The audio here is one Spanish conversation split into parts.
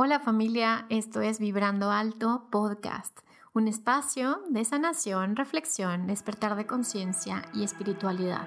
Hola familia, esto es Vibrando Alto Podcast, un espacio de sanación, reflexión, despertar de conciencia y espiritualidad.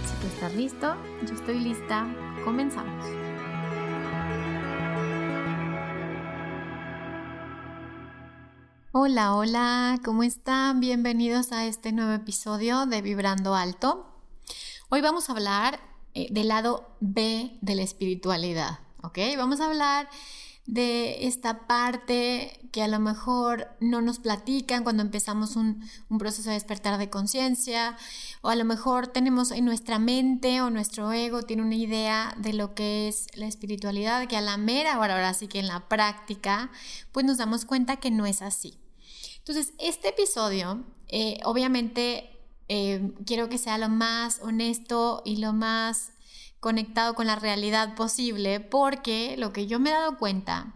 Estás listo, yo estoy lista, comenzamos. Hola, hola, ¿cómo están? Bienvenidos a este nuevo episodio de Vibrando Alto. Hoy vamos a hablar eh, del lado B de la espiritualidad, ¿ok? Vamos a hablar de esta parte que a lo mejor no nos platican cuando empezamos un, proceso de despertar de conciencia, o a lo mejor tenemos en nuestra mente o nuestro ego tiene una idea de lo que es la espiritualidad, que a la mera hora, ahora sí que en la práctica, pues nos damos cuenta que no es así. Entonces, este episodio, eh, obviamente, eh, quiero que sea lo más honesto y lo más conectado con la realidad posible, porque lo que yo me he dado cuenta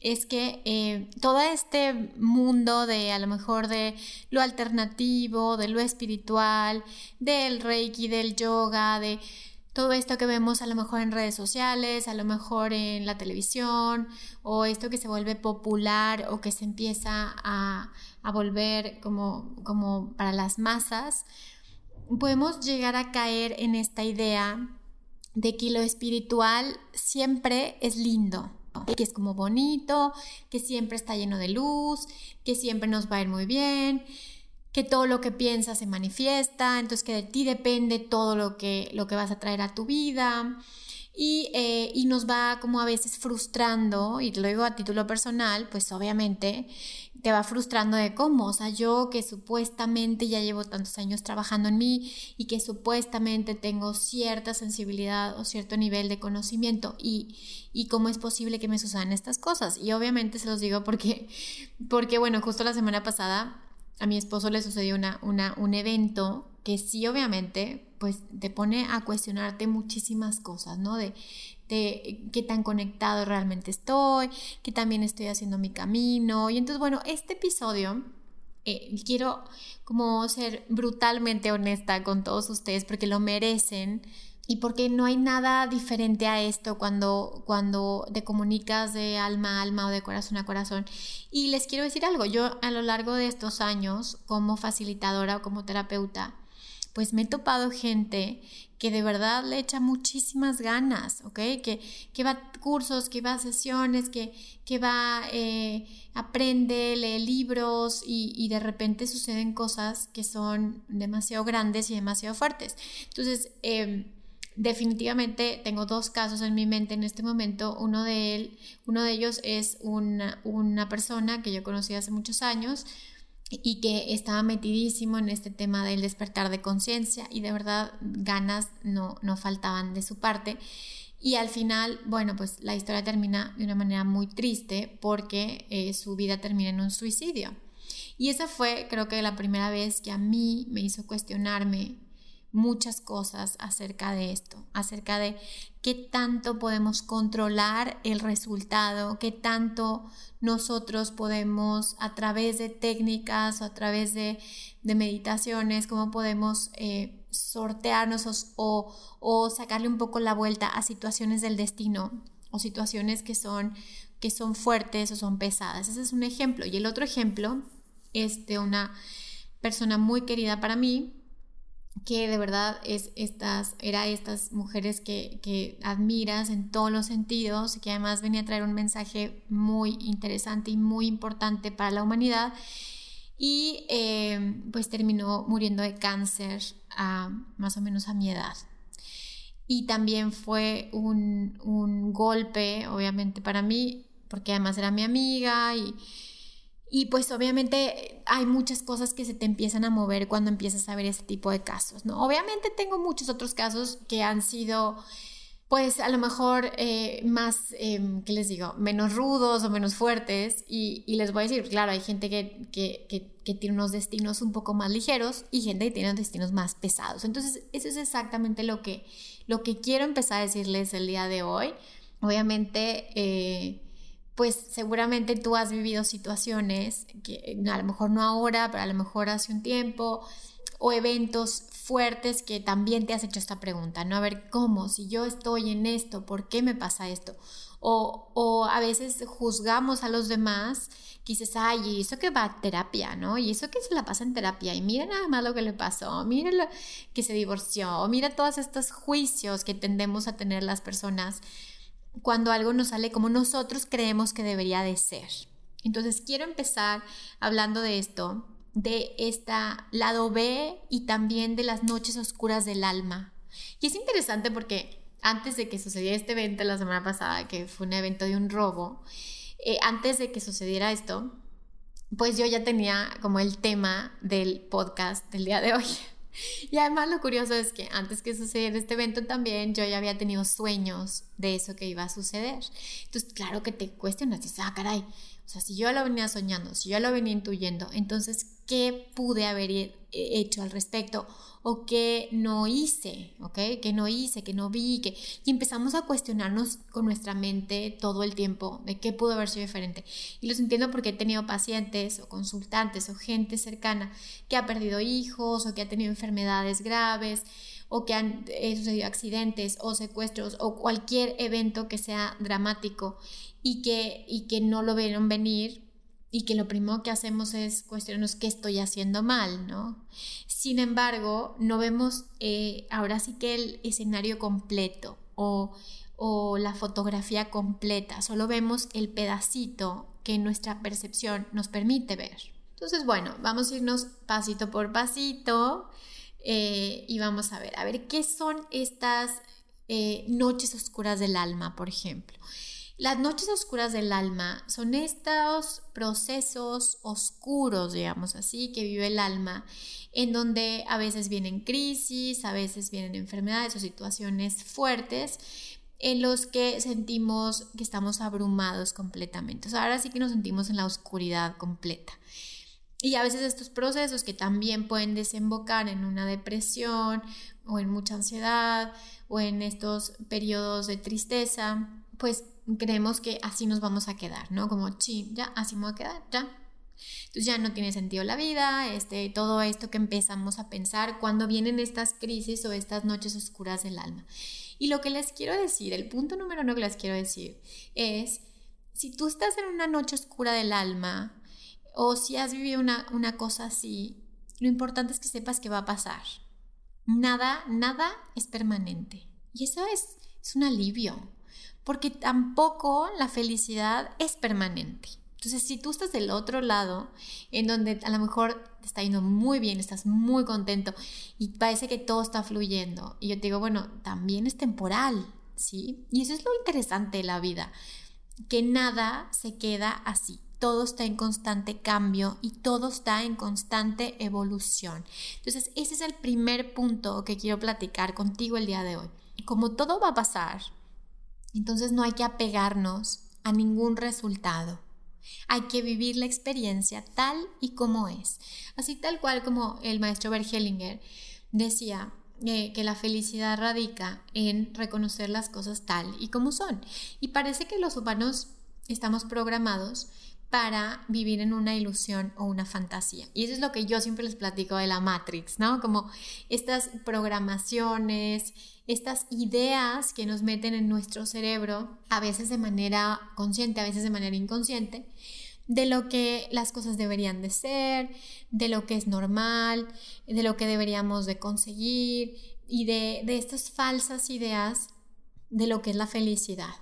es que eh, todo este mundo de a lo mejor de lo alternativo, de lo espiritual, del reiki, del yoga, de todo esto que vemos a lo mejor en redes sociales, a lo mejor en la televisión, o esto que se vuelve popular o que se empieza a, a volver como, como para las masas, podemos llegar a caer en esta idea de que lo espiritual siempre es lindo, que es como bonito, que siempre está lleno de luz, que siempre nos va a ir muy bien, que todo lo que piensas se manifiesta, entonces que de ti depende todo lo que, lo que vas a traer a tu vida. Eh, y, nos va como a veces frustrando, y lo digo a título personal, pues obviamente te va frustrando de cómo, o sea, yo que supuestamente ya llevo tantos años trabajando en mí y que supuestamente tengo cierta sensibilidad o cierto nivel de conocimiento y, y cómo es posible que me sucedan estas cosas. Y obviamente se los digo porque, porque bueno, justo la semana pasada a mi esposo le sucedió una, una, un evento que sí obviamente pues te pone a cuestionarte muchísimas cosas, ¿no? De, de qué tan conectado realmente estoy, que también estoy haciendo mi camino. Y entonces, bueno, este episodio eh, quiero como ser brutalmente honesta con todos ustedes porque lo merecen y porque no hay nada diferente a esto cuando, cuando te comunicas de alma a alma o de corazón a corazón. Y les quiero decir algo, yo a lo largo de estos años como facilitadora o como terapeuta, pues me he topado gente que de verdad le echa muchísimas ganas, ¿ok? Que, que va a cursos, que va a sesiones, que, que va, eh, aprende, lee libros y, de repente suceden cosas que son demasiado grandes y demasiado fuertes. Entonces, em, definitivamente tengo dos casos en mi mente en este momento. Uno de, él, uno de ellos es una, una persona que yo conocí hace muchos años, y que estaba metidísimo en este tema del despertar de conciencia y de verdad ganas no, no faltaban de su parte. Y al final, bueno, pues la historia termina de una manera muy triste porque eh, su vida termina en un suicidio. Y esa fue, creo que la primera vez que a mí me hizo cuestionarme muchas cosas acerca de esto, acerca de qué tanto podemos controlar el resultado, qué tanto nosotros podemos a través de técnicas o a través de, meditaciones, cómo podemos eh, sortearnos o, o, sacarle un poco la vuelta a situaciones del destino o situaciones que son, que son fuertes o son pesadas. Ese es un ejemplo. Y el otro ejemplo es de una persona muy querida para mí, que de verdad es estas, era estas mujeres que, que, admiras en todos los sentidos y que además venía a traer un mensaje muy interesante y muy importante para la humanidad y eh, pues terminó muriendo de cáncer a más o menos a mi edad. y también fue un, un golpe, obviamente, para mí, porque además era mi amiga y, y pues obviamente hay muchas cosas que se te empiezan a mover cuando empiezas a ver ese tipo de casos, ¿no? Obviamente tengo muchos otros casos que han sido pues a lo mejor eh, más, eh, ¿qué les digo? Menos rudos o menos fuertes. Y, les voy a decir, claro, hay gente que, que, que, tiene unos destinos un poco más ligeros y gente que tiene destinos más pesados. Entonces, eso es exactamente lo que, lo que quiero empezar a decirles el día de hoy. Obviamente, eh, pues seguramente tú has vivido situaciones que a lo mejor no ahora, pero a lo mejor hace un tiempo, o eventos fuertes que también te has hecho esta pregunta, ¿no? A ver, ¿cómo? Si yo estoy en esto, ¿por qué me pasa esto? O, o a veces juzgamos a los demás, que dices, ay, y eso que va a terapia, ¿no? Y eso que se la pasa en terapia, y mira nada más lo que le pasó, mira lo que se divorció, o mira todos estos juicios que tendemos a tener las personas cuando algo nos sale como nosotros creemos que debería de ser. Entonces quiero empezar hablando de esto de esta lado B y también de las noches oscuras del alma. Y es interesante porque antes de que sucediera este evento la semana pasada, que fue un evento de un robo, eh, antes de que sucediera esto, pues yo ya tenía como el tema del podcast del día de hoy. Y además lo curioso es que antes que sucediera este evento también yo ya había tenido sueños de eso que iba a suceder. Entonces, claro que te cuestionas, dices, ah, caray, o sea, si yo lo venía soñando, si yo lo venía intuyendo, entonces, ¿qué pude haber hecho al respecto? ¿O qué no hice? ¿Ok? ¿Qué no hice? ¿Qué no vi? ¿Qué? Y empezamos a cuestionarnos con nuestra mente todo el tiempo de qué pudo haber sido diferente. Y los entiendo porque he tenido pacientes o consultantes o gente cercana que ha perdido hijos o que ha tenido enfermedades graves o que han eh, sucedido accidentes o secuestros o cualquier evento que sea dramático y que, y que no lo vieron venir y que lo primero que hacemos es cuestionarnos qué estoy haciendo mal, ¿no? Sin embargo, no vemos eh, ahora sí que el escenario completo o, o la fotografía completa, solo vemos el pedacito que nuestra percepción nos permite ver. Entonces, bueno, vamos a irnos pasito por pasito eh, y vamos a ver, a ver qué son estas eh, noches oscuras del alma, por ejemplo. Las noches oscuras del alma son estos procesos oscuros, digamos así, que vive el alma, en donde a veces vienen crisis, a veces vienen enfermedades o situaciones fuertes en los que sentimos que estamos abrumados completamente. ahora sí que nos sentimos en la oscuridad completa. Y a veces estos procesos que también pueden desembocar en una depresión o en mucha ansiedad o en estos periodos de tristeza, pues creemos que así nos vamos a quedar, ¿no? Como, sí, ya, así me voy a quedar, ya. Entonces ya no tiene sentido la vida, este, todo esto que empezamos a pensar cuando vienen estas crisis o estas noches oscuras del alma. Y lo que les quiero decir, el punto número uno que les quiero decir es, si tú estás en una noche oscura del alma o si has vivido una, una cosa así, lo importante es que sepas que va a pasar. Nada, nada es permanente. Y eso es, es un alivio porque tampoco la felicidad es permanente. Entonces, si tú estás del otro lado, en donde a lo mejor te está yendo muy bien, estás muy contento y parece que todo está fluyendo, y yo te digo, bueno, también es temporal, ¿sí? Y eso es lo interesante de la vida, que nada se queda así. Todo está en constante cambio y todo está en constante evolución. Entonces, ese es el primer punto que quiero platicar contigo el día de hoy. Como todo va a pasar, entonces no hay que apegarnos a ningún resultado. Hay que vivir la experiencia tal y como es. Así tal cual como el maestro Bergelinger decía eh, que la felicidad radica en reconocer las cosas tal y como son. Y parece que los humanos estamos programados para vivir en una ilusión o una fantasía. Y eso es lo que yo siempre les platico de la Matrix, ¿no? Como estas programaciones, estas ideas que nos meten en nuestro cerebro, a veces de manera consciente, a veces de manera inconsciente, de lo que las cosas deberían de ser, de lo que es normal, de lo que deberíamos de conseguir y de, de estas falsas ideas de lo que es la felicidad.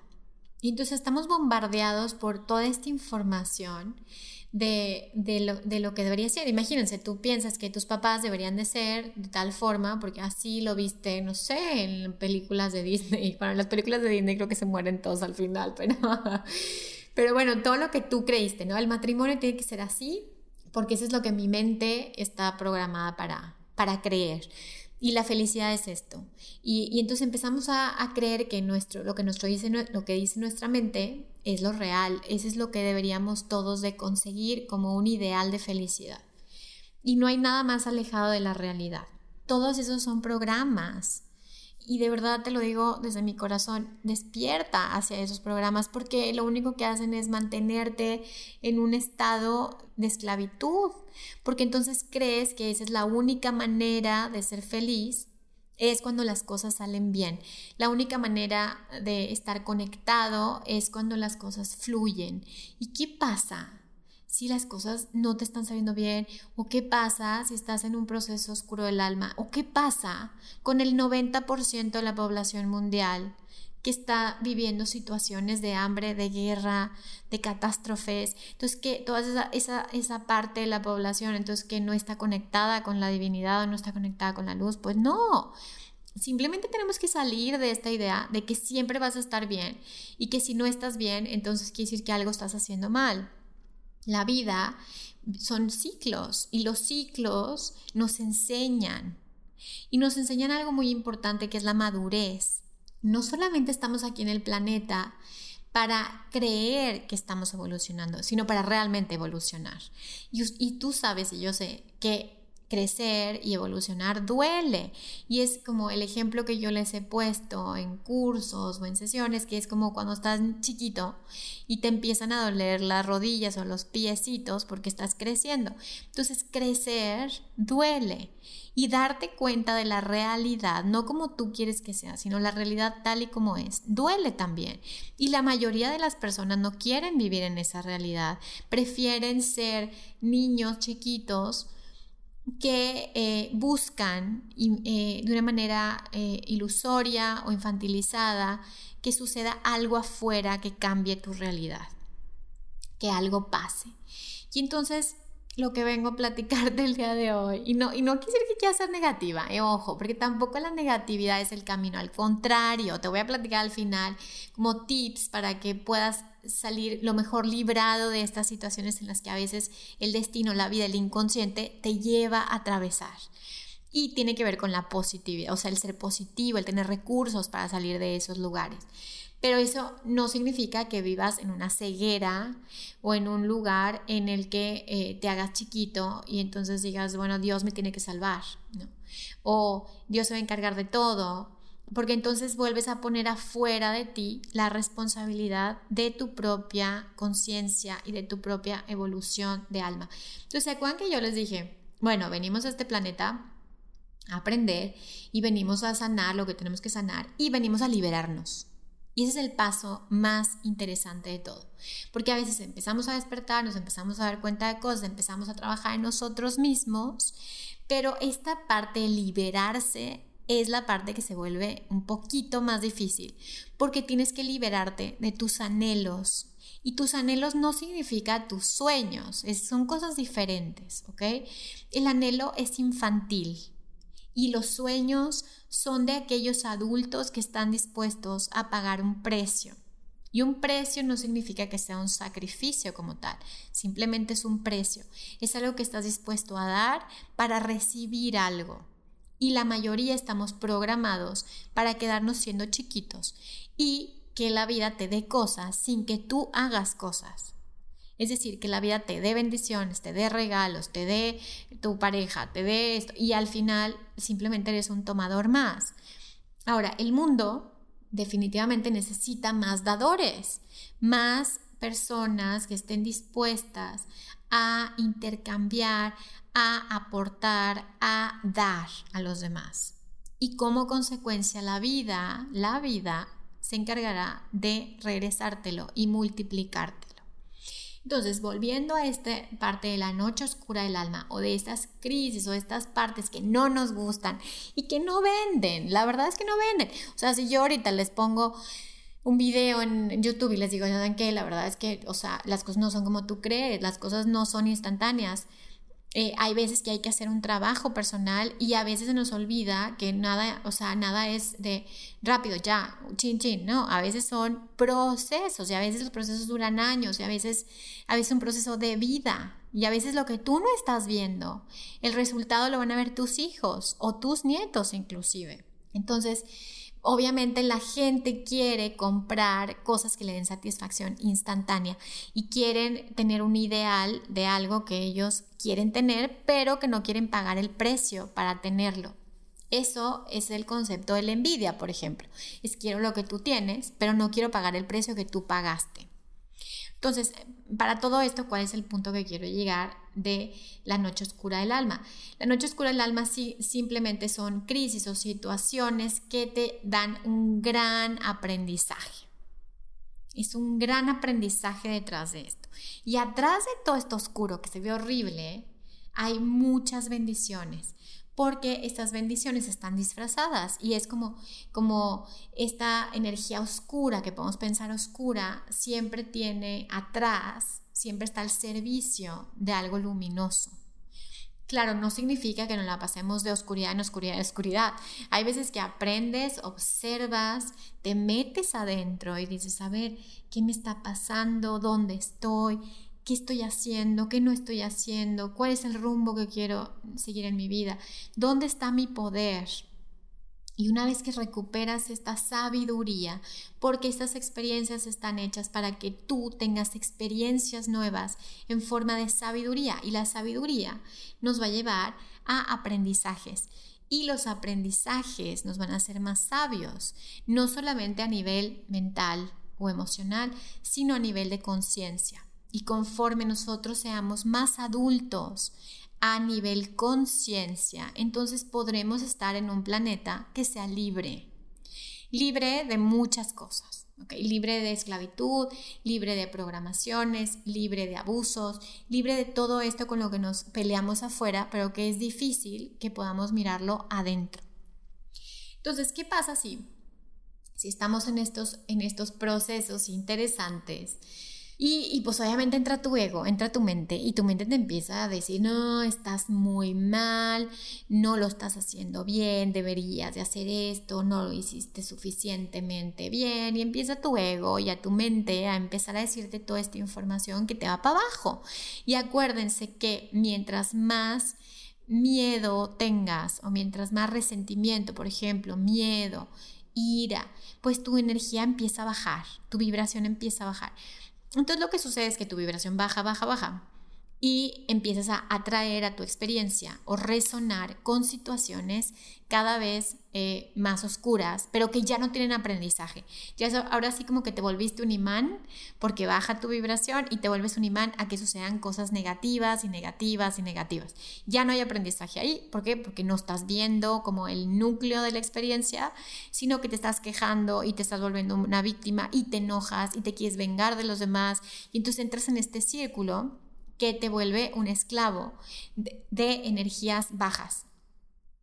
Y entonces estamos bombardeados por toda esta información de, de, lo, que debería ser. Imagínense, tú piensas que tus papás deberían de ser de tal forma, porque así lo viste, no sé, en películas de Disney. Para las películas de Disney creo que se mueren todos al final, pero, pero bueno, todo lo que tú creíste, ¿no? El matrimonio tiene que ser así, porque eso es lo que mi mente está programada para, para creer. Y la felicidad es esto. Y, entonces empezamos a, creer que nuestro, lo, que nuestro dice, lo que dice nuestra mente es lo real. Eso es lo que deberíamos todos de conseguir como un ideal de felicidad. Y no hay nada más alejado de la realidad. Todos esos son programas y de verdad te lo digo desde mi corazón, despierta hacia esos programas porque lo único que hacen es mantenerte en un estado de esclavitud, porque entonces crees que esa es la única manera de ser feliz es cuando las cosas salen bien. La única manera de estar conectado es cuando las cosas fluyen. ¿Y qué pasa si las cosas no te están saliendo bien? ¿O qué pasa si estás en un proceso oscuro del alma? ¿O qué pasa con el 90% de la población mundial que está viviendo situaciones de hambre, de guerra, de catástrofes? Entonces, que toda esa, esa, esa parte de la población, entonces, que no está conectada con la divinidad o no está conectada con la luz, pues no. Simplemente tenemos que salir de esta idea de que siempre vas a estar bien y que si no estás bien, entonces quiere decir que algo estás haciendo mal. La vida son ciclos y los ciclos nos enseñan y nos enseñan algo muy importante que es la madurez. No solamente estamos aquí en el planeta para creer que estamos evolucionando, sino para realmente evolucionar. Y, tú sabes y yo sé que crecer y evolucionar duele. Y es como el ejemplo que yo les he puesto en cursos o en sesiones, que es como cuando estás chiquito y te empiezan a doler las rodillas o los piecitos porque estás creciendo. Entonces crecer duele y darte cuenta de la realidad, no como tú quieres que sea, sino la realidad tal y como es, duele también. Y la mayoría de las personas no quieren vivir en esa realidad, prefieren ser niños chiquitos que eh, buscan eh, de una manera eh, ilusoria o infantilizada que suceda algo afuera que cambie tu realidad, que algo pase. Y entonces lo que vengo a platicar del día de hoy. Y no, y no quisiera que quiera ser negativa, eh, ojo, porque tampoco la negatividad es el camino. Al contrario, te voy a platicar al final como tips para que puedas salir lo mejor librado de estas situaciones en las que a veces el destino, la vida, el inconsciente te lleva a atravesar. Y tiene que ver con la positividad, o sea, el ser positivo, el tener recursos para salir de esos lugares. Pero eso no significa que vivas en una ceguera o en un lugar en el que eh, te hagas chiquito y entonces digas, bueno, Dios me tiene que salvar, ¿no? O Dios se va a encargar de todo, porque entonces vuelves a poner afuera de ti la responsabilidad de tu propia conciencia y de tu propia evolución de alma. Entonces, ¿se acuerdan que yo les dije, bueno, venimos a este planeta a aprender y venimos a sanar lo que tenemos que sanar y venimos a liberarnos? Y ese es el paso más interesante de todo. Porque a veces empezamos a despertar, nos empezamos a dar cuenta de cosas, empezamos a trabajar en nosotros mismos, pero esta parte de liberarse es la parte que se vuelve un poquito más difícil, porque tienes que liberarte de tus anhelos. Y tus anhelos no significa tus sueños, son cosas diferentes, ¿ok? El anhelo es infantil, y los sueños son de aquellos adultos que están dispuestos a pagar un precio. Y un precio no significa que sea un sacrificio como tal, simplemente es un precio. Es algo que estás dispuesto a dar para recibir algo. Y la mayoría estamos programados para quedarnos siendo chiquitos y que la vida te dé cosas sin que tú hagas cosas. Es decir, que la vida te dé bendiciones, te dé regalos, te dé tu pareja, te dé esto, y al final simplemente eres un tomador más. Ahora, el mundo definitivamente necesita más dadores, más personas que estén dispuestas a intercambiar, a aportar, a dar a los demás. Y como consecuencia la vida, la vida se encargará de regresártelo y multiplicarte. Entonces, volviendo a esta parte de la noche oscura del alma o de estas crisis o estas partes que no nos gustan y que no venden, la verdad es que no venden. O sea, si yo ahorita les pongo un video en YouTube y les digo, ¿saben qué? La verdad es que, o sea, las cosas no son como tú crees, las cosas no son instantáneas. Eh, hay veces que hay que hacer un trabajo personal y a veces se nos olvida que nada, o sea, nada es de rápido, ya, chin, chin, ¿no? A veces son procesos y a veces los procesos duran años y a veces, a veces un proceso de vida y a veces lo que tú no estás viendo, el resultado lo van a ver tus hijos o tus nietos inclusive. Entonces, Obviamente la gente quiere comprar cosas que le den satisfacción instantánea y quieren tener un ideal de algo que ellos quieren tener, pero que no quieren pagar el precio para tenerlo. Eso es el concepto de la envidia, por ejemplo. Es quiero lo que tú tienes, pero no quiero pagar el precio que tú pagaste. Entonces, para todo esto, ¿cuál es el punto que quiero llegar de la noche oscura del alma? La noche oscura del alma sí, simplemente son crisis o situaciones que te dan un gran aprendizaje. Es un gran aprendizaje detrás de esto. Y atrás de todo esto oscuro que se ve horrible, hay muchas bendiciones porque estas bendiciones están disfrazadas y es como, como esta energía oscura que podemos pensar oscura siempre tiene atrás, siempre está al servicio de algo luminoso. Claro, no significa que nos la pasemos de oscuridad en oscuridad en oscuridad. Hay veces que aprendes, observas, te metes adentro y dices, a ver, ¿qué me está pasando? ¿Dónde estoy? Qué estoy haciendo, qué no estoy haciendo, cuál es el rumbo que quiero seguir en mi vida, dónde está mi poder. Y una vez que recuperas esta sabiduría, porque estas experiencias están hechas para que tú tengas experiencias nuevas en forma de sabiduría, y la sabiduría nos va a llevar a aprendizajes. Y los aprendizajes nos van a hacer más sabios, no solamente a nivel mental o emocional, sino a nivel de conciencia. Y conforme nosotros seamos más adultos a nivel conciencia, entonces podremos estar en un planeta que sea libre. Libre de muchas cosas. Libre de esclavitud, libre de programaciones, libre de abusos, libre de todo esto con lo que nos peleamos afuera, pero que es difícil que podamos mirarlo adentro. Entonces, ¿qué pasa si, si estamos en estos, en estos procesos interesantes? Y, pues obviamente entra tu ego, entra tu mente y tu mente te empieza a decir, no, estás muy mal, no lo estás haciendo bien, deberías de hacer esto, no lo hiciste suficientemente bien y empieza tu ego y a tu mente a empezar a decirte toda esta información que te va para abajo. Y acuérdense que mientras más miedo tengas o mientras más resentimiento, por ejemplo, miedo, ira, pues tu energía empieza a bajar, tu vibración empieza a bajar. Entonces lo que sucede es que tu vibración baja, baja, baja y empiezas a atraer a tu experiencia o resonar con situaciones cada vez eh, más oscuras, pero que ya no tienen aprendizaje. Ya ahora sí como que te volviste un imán porque baja tu vibración y te vuelves un imán a que sucedan cosas negativas y negativas y negativas. Ya no hay aprendizaje ahí. ¿Por qué? Porque no estás viendo como el núcleo de la experiencia, sino que te estás quejando y te estás volviendo una víctima y te enojas y te quieres vengar de los demás y entonces entras en este círculo que te vuelve un esclavo de, energías bajas.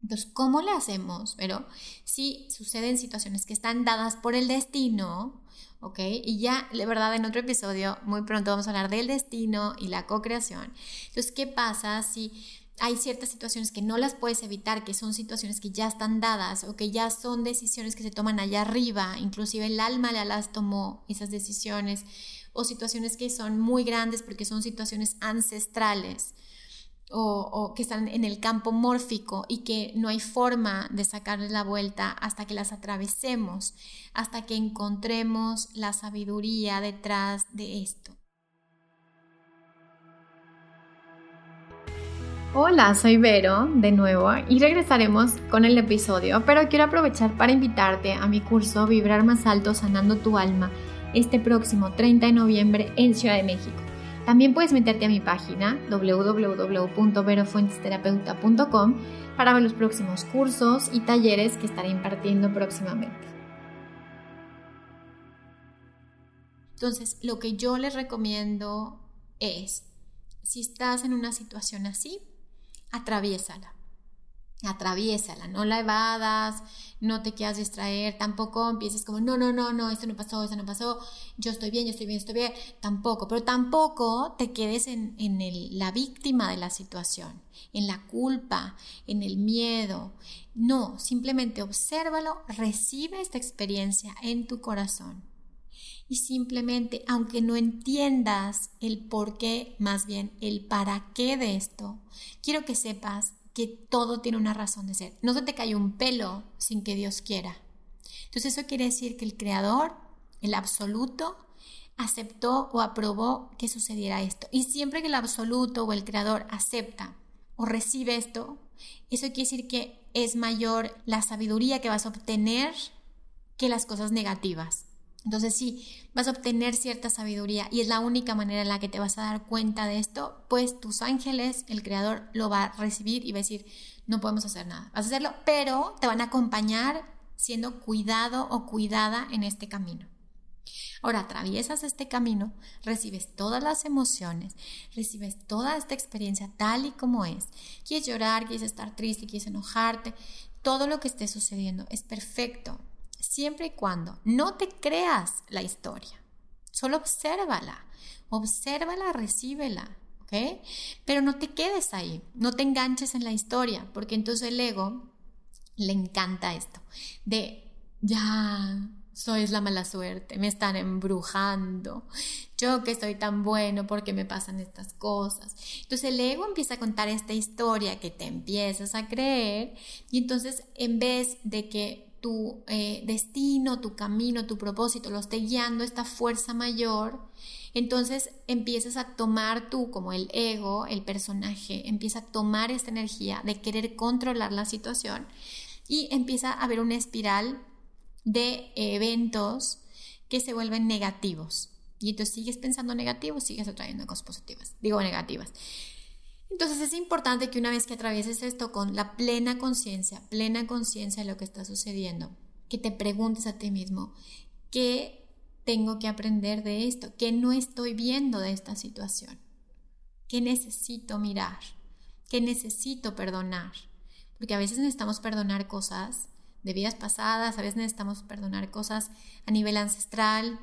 Entonces, ¿cómo le hacemos? Pero si suceden situaciones que están dadas por el destino, ¿ok? Y ya, de verdad, en otro episodio, muy pronto vamos a hablar del destino y la co-creación. Entonces, ¿qué pasa si hay ciertas situaciones que no las puedes evitar, que son situaciones que ya están dadas o que ya son decisiones que se toman allá arriba, inclusive el alma ya las tomó esas decisiones o situaciones que son muy grandes porque son situaciones ancestrales o, que están en el campo mórfico y que no hay forma de sacarles la vuelta hasta que las atravesemos, hasta que encontremos la sabiduría detrás de esto. Hola, soy Vero de nuevo y regresaremos con el episodio, pero quiero aprovechar para invitarte a mi curso Vibrar más alto sanando tu alma este próximo 30 de noviembre en Ciudad de México. También puedes meterte a mi página www.verofuentesterapeuta.com para ver los próximos cursos y talleres que estaré impartiendo próximamente. Entonces, lo que yo les recomiendo es, si estás en una situación así, atraviésala. Atraviésala, no la evadas, no te quieras distraer, tampoco empieces como, no, no, no, no, esto no pasó, esto no pasó, yo estoy bien, yo estoy bien, estoy bien, tampoco, pero tampoco te quedes en, en el, la víctima de la situación, en la culpa, en el miedo, no, simplemente obsérvalo, recibe esta experiencia en tu corazón y simplemente, aunque no entiendas el por qué, más bien el para qué de esto, quiero que sepas que todo tiene una razón de ser. No se te cae un pelo sin que Dios quiera. Entonces eso quiere decir que el Creador, el absoluto, aceptó o aprobó que sucediera esto. Y siempre que el absoluto o el Creador acepta o recibe esto, eso quiere decir que es mayor la sabiduría que vas a obtener que las cosas negativas. Entonces sí, vas a obtener cierta sabiduría y es la única manera en la que te vas a dar cuenta de esto, pues tus ángeles, el Creador, lo va a recibir y va a decir, no podemos hacer nada. Vas a hacerlo, pero te van a acompañar siendo cuidado o cuidada en este camino. Ahora atraviesas este camino, recibes todas las emociones, recibes toda esta experiencia tal y como es. Quieres llorar, quieres estar triste, quieres enojarte, todo lo que esté sucediendo es perfecto siempre y cuando no te creas la historia. Solo obsérvala, obsérvala, recíbela, ¿ok? Pero no te quedes ahí, no te enganches en la historia, porque entonces el ego le encanta esto, de ya, sois la mala suerte, me están embrujando, yo que estoy tan bueno porque me pasan estas cosas. Entonces el ego empieza a contar esta historia que te empiezas a creer y entonces en vez de que tu eh, destino, tu camino, tu propósito lo esté guiando esta fuerza mayor, entonces empiezas a tomar tú como el ego, el personaje, empieza a tomar esta energía de querer controlar la situación y empieza a haber una espiral de eventos que se vuelven negativos. Y entonces sigues pensando negativo, sigues atrayendo cosas positivas, digo negativas. Entonces es importante que una vez que atravieses esto con la plena conciencia, plena conciencia de lo que está sucediendo, que te preguntes a ti mismo, ¿qué tengo que aprender de esto? ¿Qué no estoy viendo de esta situación? ¿Qué necesito mirar? ¿Qué necesito perdonar? Porque a veces necesitamos perdonar cosas de vidas pasadas, a veces necesitamos perdonar cosas a nivel ancestral,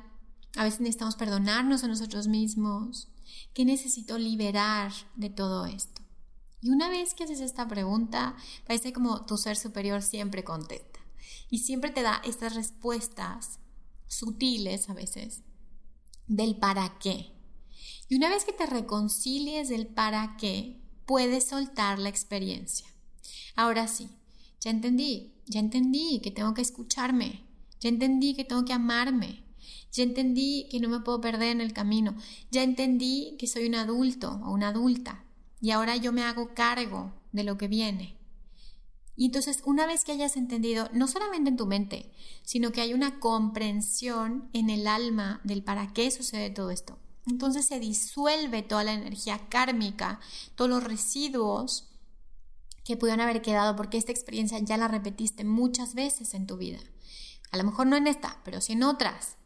a veces necesitamos perdonarnos a nosotros mismos. ¿Qué necesito liberar de todo esto? Y una vez que haces esta pregunta, parece como tu ser superior siempre contesta. Y siempre te da estas respuestas sutiles a veces del para qué. Y una vez que te reconcilies del para qué, puedes soltar la experiencia. Ahora sí, ya entendí, ya entendí que tengo que escucharme, ya entendí que tengo que amarme, ya entendí que no me puedo perder en el camino. Ya entendí que soy un adulto o una adulta. Y ahora yo me hago cargo de lo que viene. Y entonces, una vez que hayas entendido, no solamente en tu mente, sino que hay una comprensión en el alma del para qué sucede todo esto, entonces se disuelve toda la energía kármica, todos los residuos que pudieron haber quedado porque esta experiencia ya la repetiste muchas veces en tu vida. A lo mejor no en esta, pero sí en otras.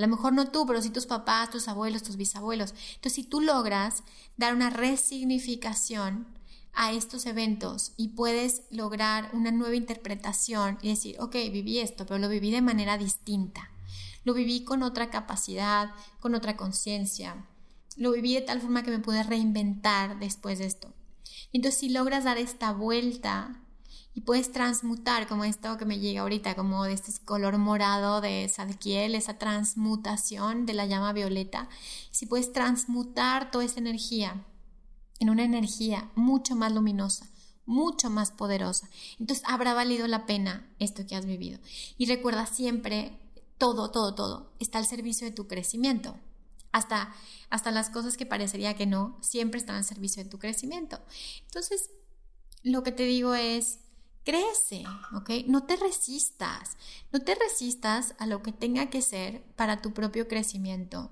A lo mejor no tú, pero sí tus papás, tus abuelos, tus bisabuelos. Entonces, si tú logras dar una resignificación a estos eventos y puedes lograr una nueva interpretación y decir, ok, viví esto, pero lo viví de manera distinta. Lo viví con otra capacidad, con otra conciencia. Lo viví de tal forma que me pude reinventar después de esto. Entonces, si logras dar esta vuelta y puedes transmutar como esto que me llega ahorita, como de este color morado de Sadkiel, esa transmutación de la llama violeta, si puedes transmutar toda esa energía en una energía mucho más luminosa, mucho más poderosa, entonces habrá valido la pena esto que has vivido. Y recuerda siempre, todo, todo, todo está al servicio de tu crecimiento. Hasta, hasta las cosas que parecería que no, siempre están al servicio de tu crecimiento. Entonces, lo que te digo es, crece, ¿ok? No te resistas, no te resistas a lo que tenga que ser para tu propio crecimiento.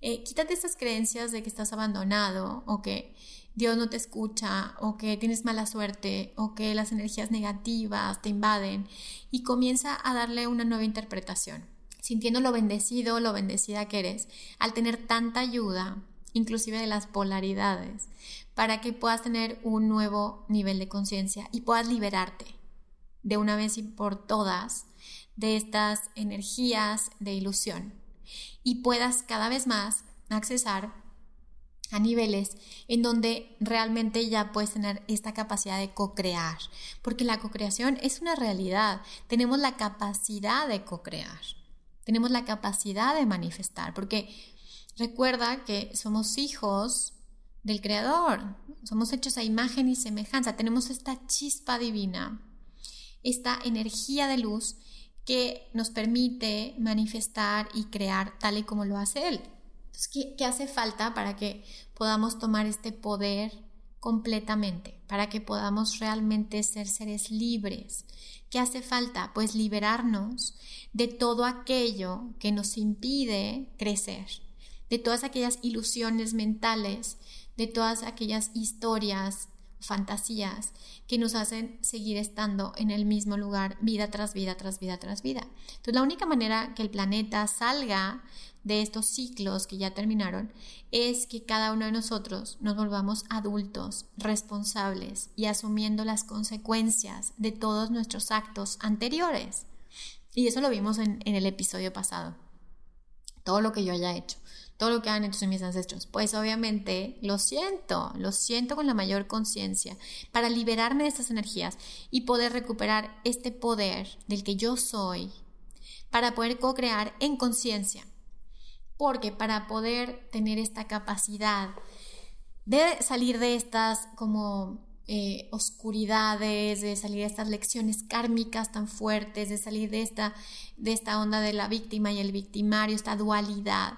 Eh, quítate esas creencias de que estás abandonado o que Dios no te escucha o que tienes mala suerte o que las energías negativas te invaden y comienza a darle una nueva interpretación, sintiendo lo bendecido, lo bendecida que eres al tener tanta ayuda inclusive de las polaridades, para que puedas tener un nuevo nivel de conciencia y puedas liberarte de una vez y por todas de estas energías de ilusión. Y puedas cada vez más accesar a niveles en donde realmente ya puedes tener esta capacidad de co-crear, porque la co-creación es una realidad, tenemos la capacidad de co-crear, tenemos la capacidad de manifestar, porque recuerda que somos hijos del Creador, somos hechos a imagen y semejanza, tenemos esta chispa divina, esta energía de luz que nos permite manifestar y crear tal y como lo hace Él. Entonces, ¿qué, hace falta para que podamos tomar este poder completamente? Para que podamos realmente ser seres libres. ¿Qué hace falta? Pues liberarnos de todo aquello que nos impide crecer, de todas aquellas ilusiones mentales, de todas aquellas historias fantasías que nos hacen seguir estando en el mismo lugar vida tras vida, tras vida, tras vida. Entonces la única manera que el planeta salga de estos ciclos que ya terminaron es que cada uno de nosotros nos volvamos adultos, responsables y asumiendo las consecuencias de todos nuestros actos anteriores. Y eso lo vimos en, en el episodio pasado. Todo lo que yo haya hecho todo lo que han hecho mis ancestros. Pues obviamente lo siento, lo siento con la mayor conciencia para liberarme de estas energías y poder recuperar este poder del que yo soy, para poder co-crear en conciencia. Porque para poder tener esta capacidad de salir de estas como eh, oscuridades, de salir de estas lecciones kármicas tan fuertes, de salir de esta, de esta onda de la víctima y el victimario, esta dualidad,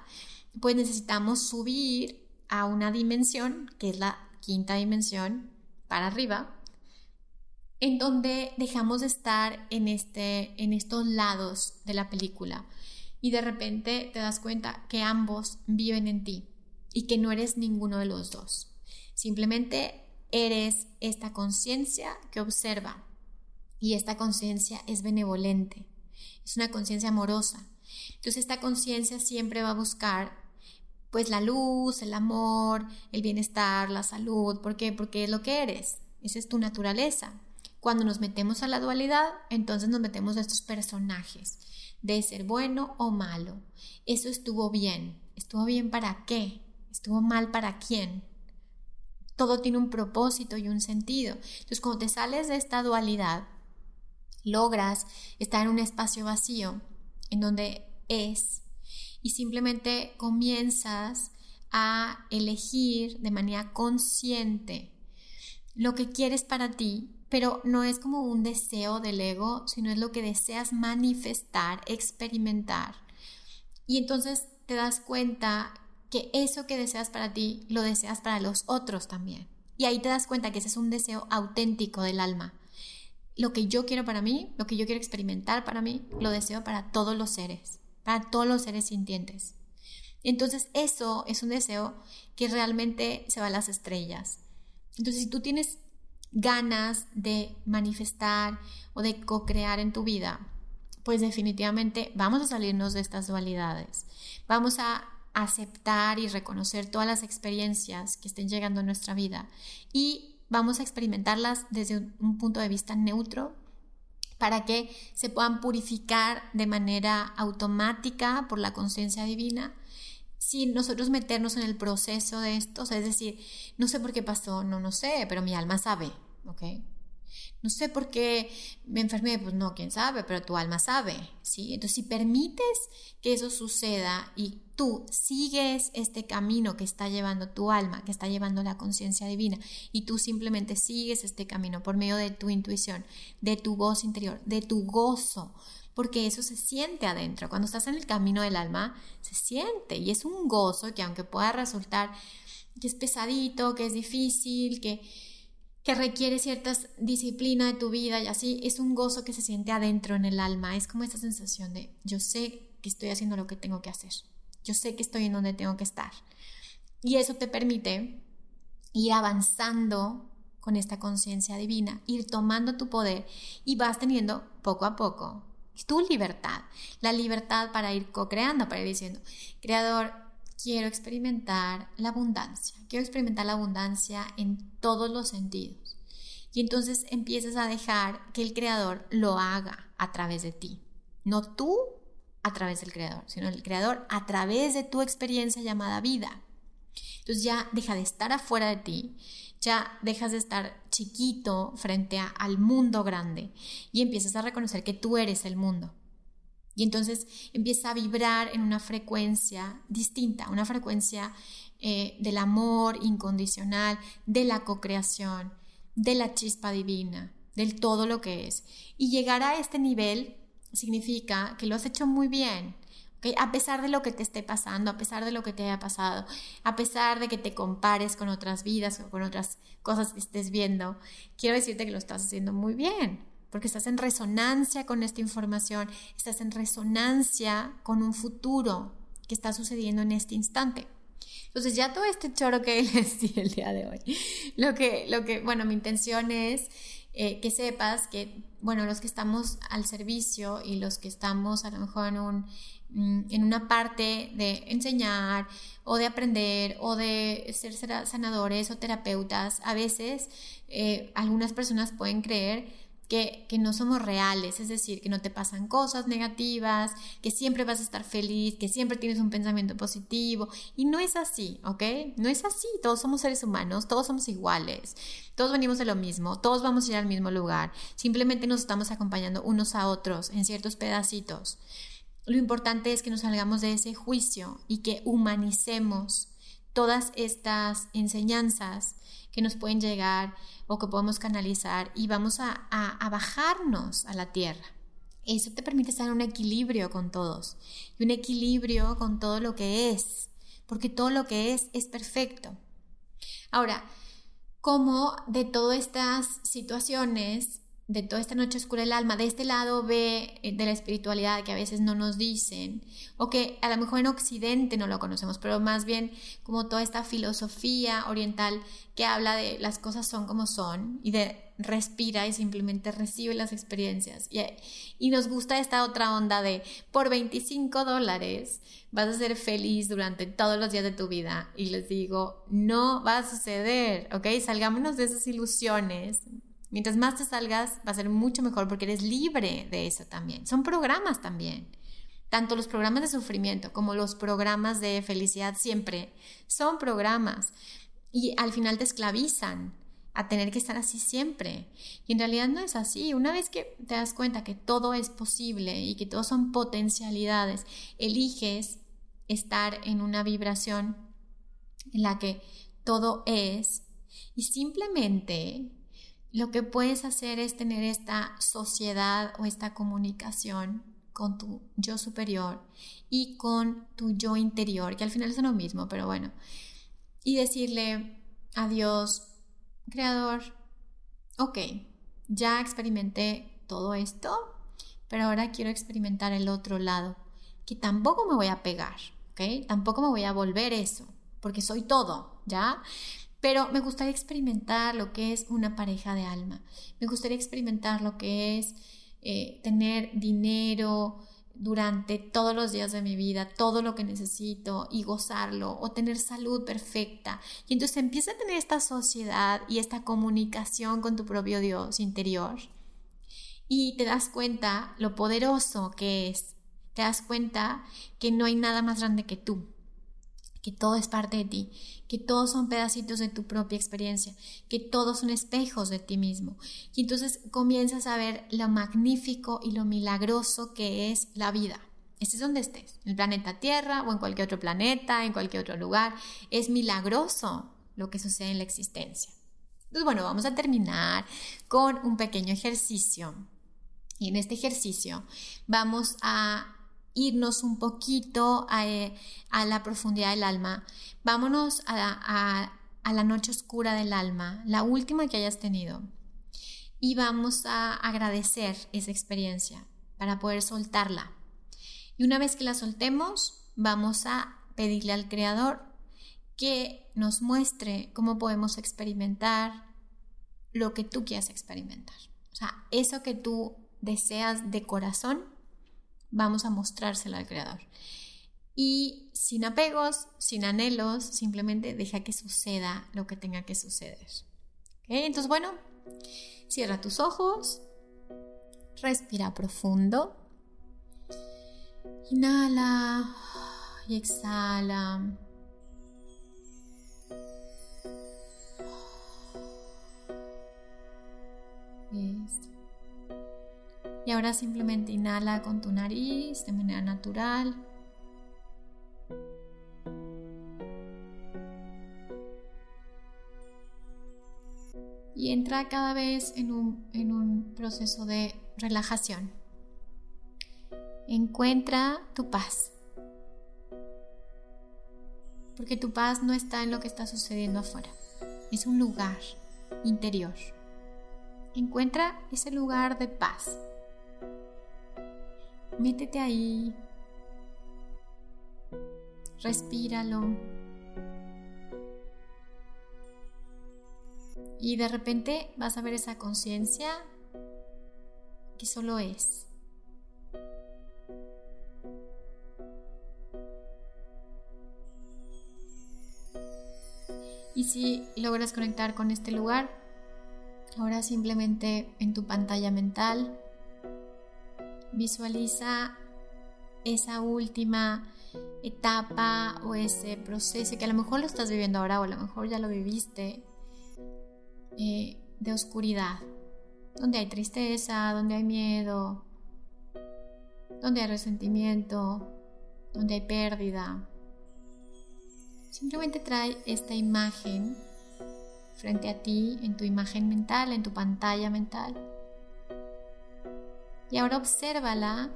pues necesitamos subir a una dimensión, que es la quinta dimensión, para arriba, en donde dejamos de estar en, este, en estos lados de la película y de repente te das cuenta que ambos viven en ti y que no eres ninguno de los dos. Simplemente eres esta conciencia que observa y esta conciencia es benevolente, es una conciencia amorosa. Entonces esta conciencia siempre va a buscar pues la luz, el amor, el bienestar, la salud. ¿Por qué? Porque es lo que eres. Esa es tu naturaleza. Cuando nos metemos a la dualidad, entonces nos metemos a estos personajes de ser bueno o malo. Eso estuvo bien. ¿Estuvo bien para qué? ¿Estuvo mal para quién? Todo tiene un propósito y un sentido. Entonces, cuando te sales de esta dualidad, logras estar en un espacio vacío en donde es y simplemente comienzas a elegir de manera consciente lo que quieres para ti, pero no es como un deseo del ego, sino es lo que deseas manifestar, experimentar. Y entonces te das cuenta que eso que deseas para ti, lo deseas para los otros también. Y ahí te das cuenta que ese es un deseo auténtico del alma. Lo que yo quiero para mí, lo que yo quiero experimentar para mí, lo deseo para todos los seres para todos los seres sintientes. Entonces eso es un deseo que realmente se va a las estrellas. Entonces si tú tienes ganas de manifestar o de co-crear en tu vida, pues definitivamente vamos a salirnos de estas dualidades. Vamos a aceptar y reconocer todas las experiencias que estén llegando a nuestra vida y vamos a experimentarlas desde un punto de vista neutro para que se puedan purificar de manera automática por la conciencia divina sin nosotros meternos en el proceso de esto, es decir, no sé por qué pasó, no, no sé, pero mi alma sabe, ¿ok? No sé por qué me enfermé, pues no, quién sabe, pero tu alma sabe, ¿sí? Entonces, si permites que eso suceda y tú sigues este camino que está llevando tu alma, que está llevando la conciencia divina, y tú simplemente sigues este camino por medio de tu intuición, de tu voz interior, de tu gozo, porque eso se siente adentro. Cuando estás en el camino del alma, se siente y es un gozo que aunque pueda resultar que es pesadito, que es difícil, que que requiere cierta disciplina de tu vida y así, es un gozo que se siente adentro en el alma, es como esta sensación de yo sé que estoy haciendo lo que tengo que hacer, yo sé que estoy en donde tengo que estar. Y eso te permite ir avanzando con esta conciencia divina, ir tomando tu poder y vas teniendo poco a poco tu libertad, la libertad para ir co-creando, para ir diciendo, creador, quiero experimentar la abundancia, quiero experimentar la abundancia en todos los sentidos. Y entonces empiezas a dejar que el creador lo haga a través de ti. No tú a través del creador, sino el creador a través de tu experiencia llamada vida. Entonces ya deja de estar afuera de ti, ya dejas de estar chiquito frente al mundo grande y empiezas a reconocer que tú eres el mundo. Y entonces empieza a vibrar en una frecuencia distinta, una frecuencia eh, del amor incondicional, de la co-creación, de la chispa divina, del todo lo que es. Y llegar a este nivel significa que lo has hecho muy bien, a pesar de lo que te esté pasando, a pesar de lo que te haya pasado, a pesar de que te compares con otras vidas o con otras cosas que estés viendo, quiero decirte que lo estás haciendo muy bien porque estás en resonancia con esta información, estás en resonancia con un futuro que está sucediendo en este instante. Entonces ya todo este choro que les di el día de hoy, lo que, lo que bueno, mi intención es eh, que sepas que, bueno, los que estamos al servicio y los que estamos a lo mejor en, un, mm, en una parte de enseñar o de aprender o de ser sanadores o terapeutas, a veces eh, algunas personas pueden creer que, no somos reales, es decir, que no te pasan cosas negativas, que siempre vas a estar feliz, que siempre tienes un pensamiento positivo. Y no es así, ¿ok? No es así. Todos somos seres humanos, todos somos iguales, todos venimos de lo mismo, todos vamos a ir al mismo lugar. Simplemente nos estamos acompañando unos a otros en ciertos pedacitos. Lo importante es que nos salgamos de ese juicio y que humanicemos todas estas enseñanzas que nos pueden llegar o que podemos canalizar y vamos a, bajarnos a la tierra. Eso te permite estar en un equilibrio con todos y un equilibrio con todo lo que es, porque todo lo que es es perfecto. Ahora, ¿cómo de todas estas situaciones de toda esta noche oscura del alma, de este lado ve eh, de la espiritualidad que a veces no nos dicen, o que a lo mejor en Occidente no lo conocemos, pero más bien como toda esta filosofía oriental que habla de las cosas son como son y de respira y simplemente recibe las experiencias. Y, y nos gusta esta otra onda de por 25 dólares vas a ser feliz durante todos los días de tu vida. Y les digo, no va a suceder, ¿ok? Salgámonos de esas ilusiones, Mientras más te salgas, va a ser mucho mejor porque eres libre de eso también. Son programas también. Tanto los programas de sufrimiento como los programas de felicidad siempre son programas. Y al final te esclavizan a tener que estar así siempre. Y en realidad no es así. Una vez que te das cuenta que todo es posible y que todo son potencialidades, eliges estar en una vibración en la que todo es y simplemente lo que puedes hacer es tener esta sociedad o esta comunicación con tu yo superior y con tu yo interior, que al final es lo mismo, pero bueno, y decirle a Dios, Creador, ok, ya experimenté todo esto, pero ahora quiero experimentar el otro lado, que tampoco me voy a pegar, ¿ok? Tampoco me voy a volver eso, porque soy todo, ¿ya? Pero me gustaría experimentar lo que es una pareja de alma. Me gustaría experimentar lo que es eh, tener dinero durante todos los días de mi vida, todo lo que necesito y gozarlo, o tener salud perfecta. Y entonces empieza a tener esta sociedad y esta comunicación con tu propio Dios interior. Y te das cuenta lo poderoso que es. Te das cuenta que no hay nada más grande que tú que todo es parte de ti, que todos son pedacitos de tu propia experiencia, que todos son espejos de ti mismo. Y entonces comienzas a ver lo magnífico y lo milagroso que es la vida. Estés donde estés, en el planeta Tierra o en cualquier otro planeta, en cualquier otro lugar. Es milagroso lo que sucede en la existencia. Entonces, bueno, vamos a terminar con un pequeño ejercicio. Y en este ejercicio vamos a irnos un poquito eh, a, la profundidad del alma. Vámonos a, a la noche oscura del alma, la última que hayas tenido. Y vamos a agradecer esa experiencia para poder soltarla. Y una vez que la soltemos, vamos a pedirle al Creador que nos muestre cómo podemos experimentar lo que tú quieras experimentar. O sea, eso que tú deseas de corazón, vamos a mostrársela al Creador. y sin apegos, sin anhelos, simplemente deja que suceda lo que tenga que suceder. Entonces, bueno, cierra tus ojos, respira profundo, inhala y exhala. Ahora simplemente inhala con tu nariz de manera natural. Y entra cada vez en un, en un proceso de relajación. Encuentra tu paz. Porque tu paz no está en lo que está sucediendo afuera. Es un lugar interior. Encuentra ese lugar de paz. Métete ahí. Respíralo. Y de repente vas a ver esa conciencia que solo es. Y si logras conectar con este lugar, Ahora simplemente en tu pantalla mental visualiza esa última etapa o ese proceso que a lo mejor lo estás viviendo ahora o a lo mejor ya lo viviste eh, de oscuridad, donde hay tristeza, donde hay miedo, donde hay resentimiento, donde hay pérdida. Simplemente trae esta imagen frente a ti, en tu imagen mental, en tu pantalla mental. Y ahora obsérvala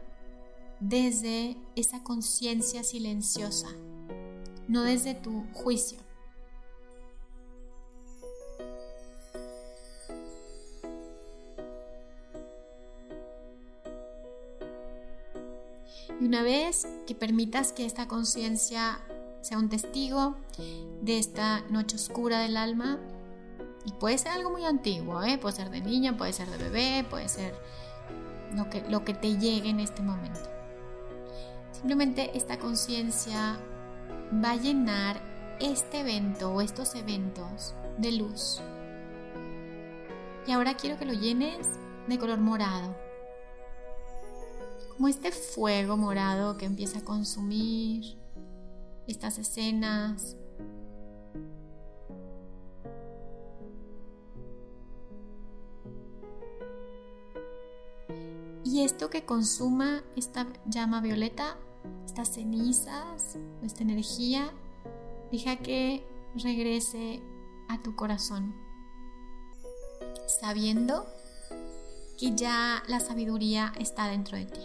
desde esa conciencia silenciosa, no desde tu juicio. Y una vez que permitas que esta conciencia sea un testigo de esta noche oscura del alma, y puede ser algo muy antiguo, ¿eh? puede ser de niño, puede ser de bebé, puede ser lo que, lo que te llegue en este momento. Simplemente esta conciencia va a llenar este evento o estos eventos de luz. Y ahora quiero que lo llenes de color morado. Como este fuego morado que empieza a consumir estas escenas, Y esto que consuma esta llama violeta, estas cenizas, esta energía, deja que regrese a tu corazón, sabiendo que ya la sabiduría está dentro de ti,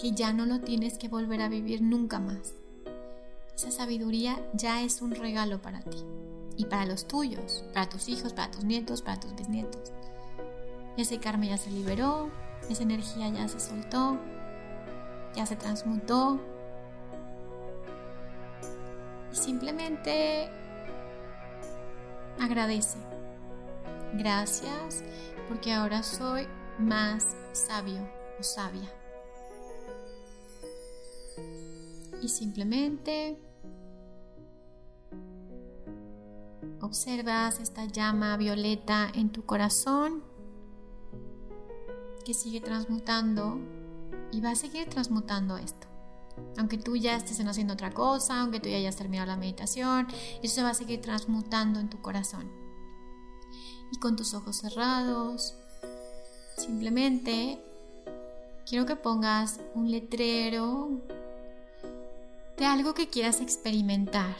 que ya no lo tienes que volver a vivir nunca más. Esa sabiduría ya es un regalo para ti y para los tuyos, para tus hijos, para tus nietos, para tus bisnietos. Ese karma ya se liberó, esa energía ya se soltó, ya se transmutó. Y simplemente agradece. Gracias porque ahora soy más sabio o sabia. Y simplemente observas esta llama violeta en tu corazón que sigue transmutando y va a seguir transmutando esto. Aunque tú ya estés haciendo otra cosa, aunque tú ya hayas terminado la meditación, eso va a seguir transmutando en tu corazón. Y con tus ojos cerrados, simplemente quiero que pongas un letrero de algo que quieras experimentar.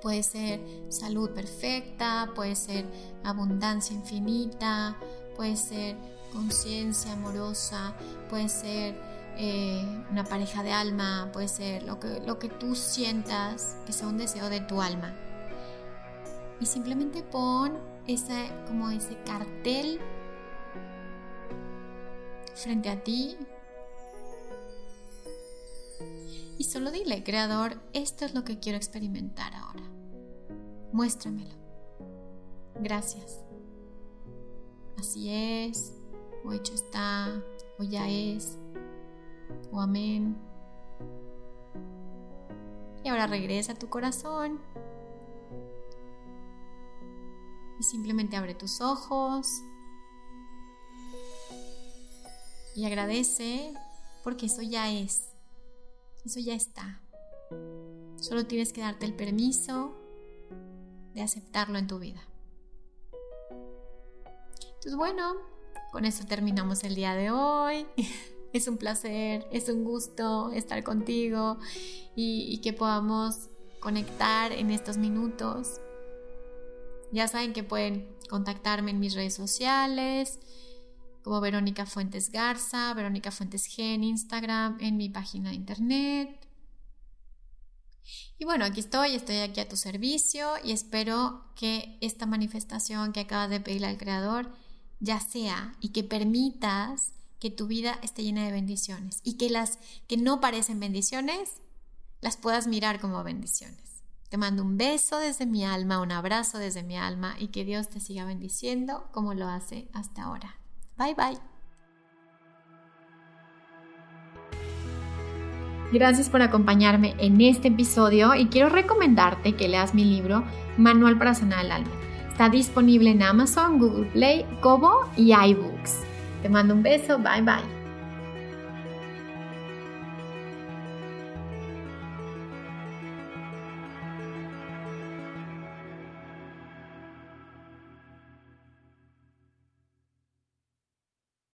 Puede ser salud perfecta, puede ser abundancia infinita, puede ser conciencia amorosa, puede ser eh, una pareja de alma, puede ser lo que, lo que tú sientas que sea un deseo de tu alma. Y simplemente pon ese, como ese cartel frente a ti. Y solo dile, creador, esto es lo que quiero experimentar ahora. Muéstramelo. Gracias así es, o hecho está, o ya es. o amén. Y ahora regresa a tu corazón. Y simplemente abre tus ojos. Y agradece porque eso ya es. Eso ya está. Solo tienes que darte el permiso de aceptarlo en tu vida. Entonces, bueno, con eso terminamos el día de hoy. Es un placer, es un gusto estar contigo y, que podamos conectar en estos minutos. Ya saben que pueden contactarme en mis redes sociales, como Verónica Fuentes Garza, Verónica Fuentes G en Instagram, en mi página de internet. Y bueno, aquí estoy, estoy aquí a tu servicio y espero que esta manifestación que acabas de pedirle al Creador ya sea y que permitas que tu vida esté llena de bendiciones y que las que no parecen bendiciones las puedas mirar como bendiciones. Te mando un beso desde mi alma, un abrazo desde mi alma y que Dios te siga bendiciendo como lo hace hasta ahora. Bye bye. Gracias por acompañarme en este episodio y quiero recomendarte que leas mi libro Manual para sanar el alma. Está disponible en Amazon, Google Play, Kobo y iBooks. Te mando un beso, bye bye.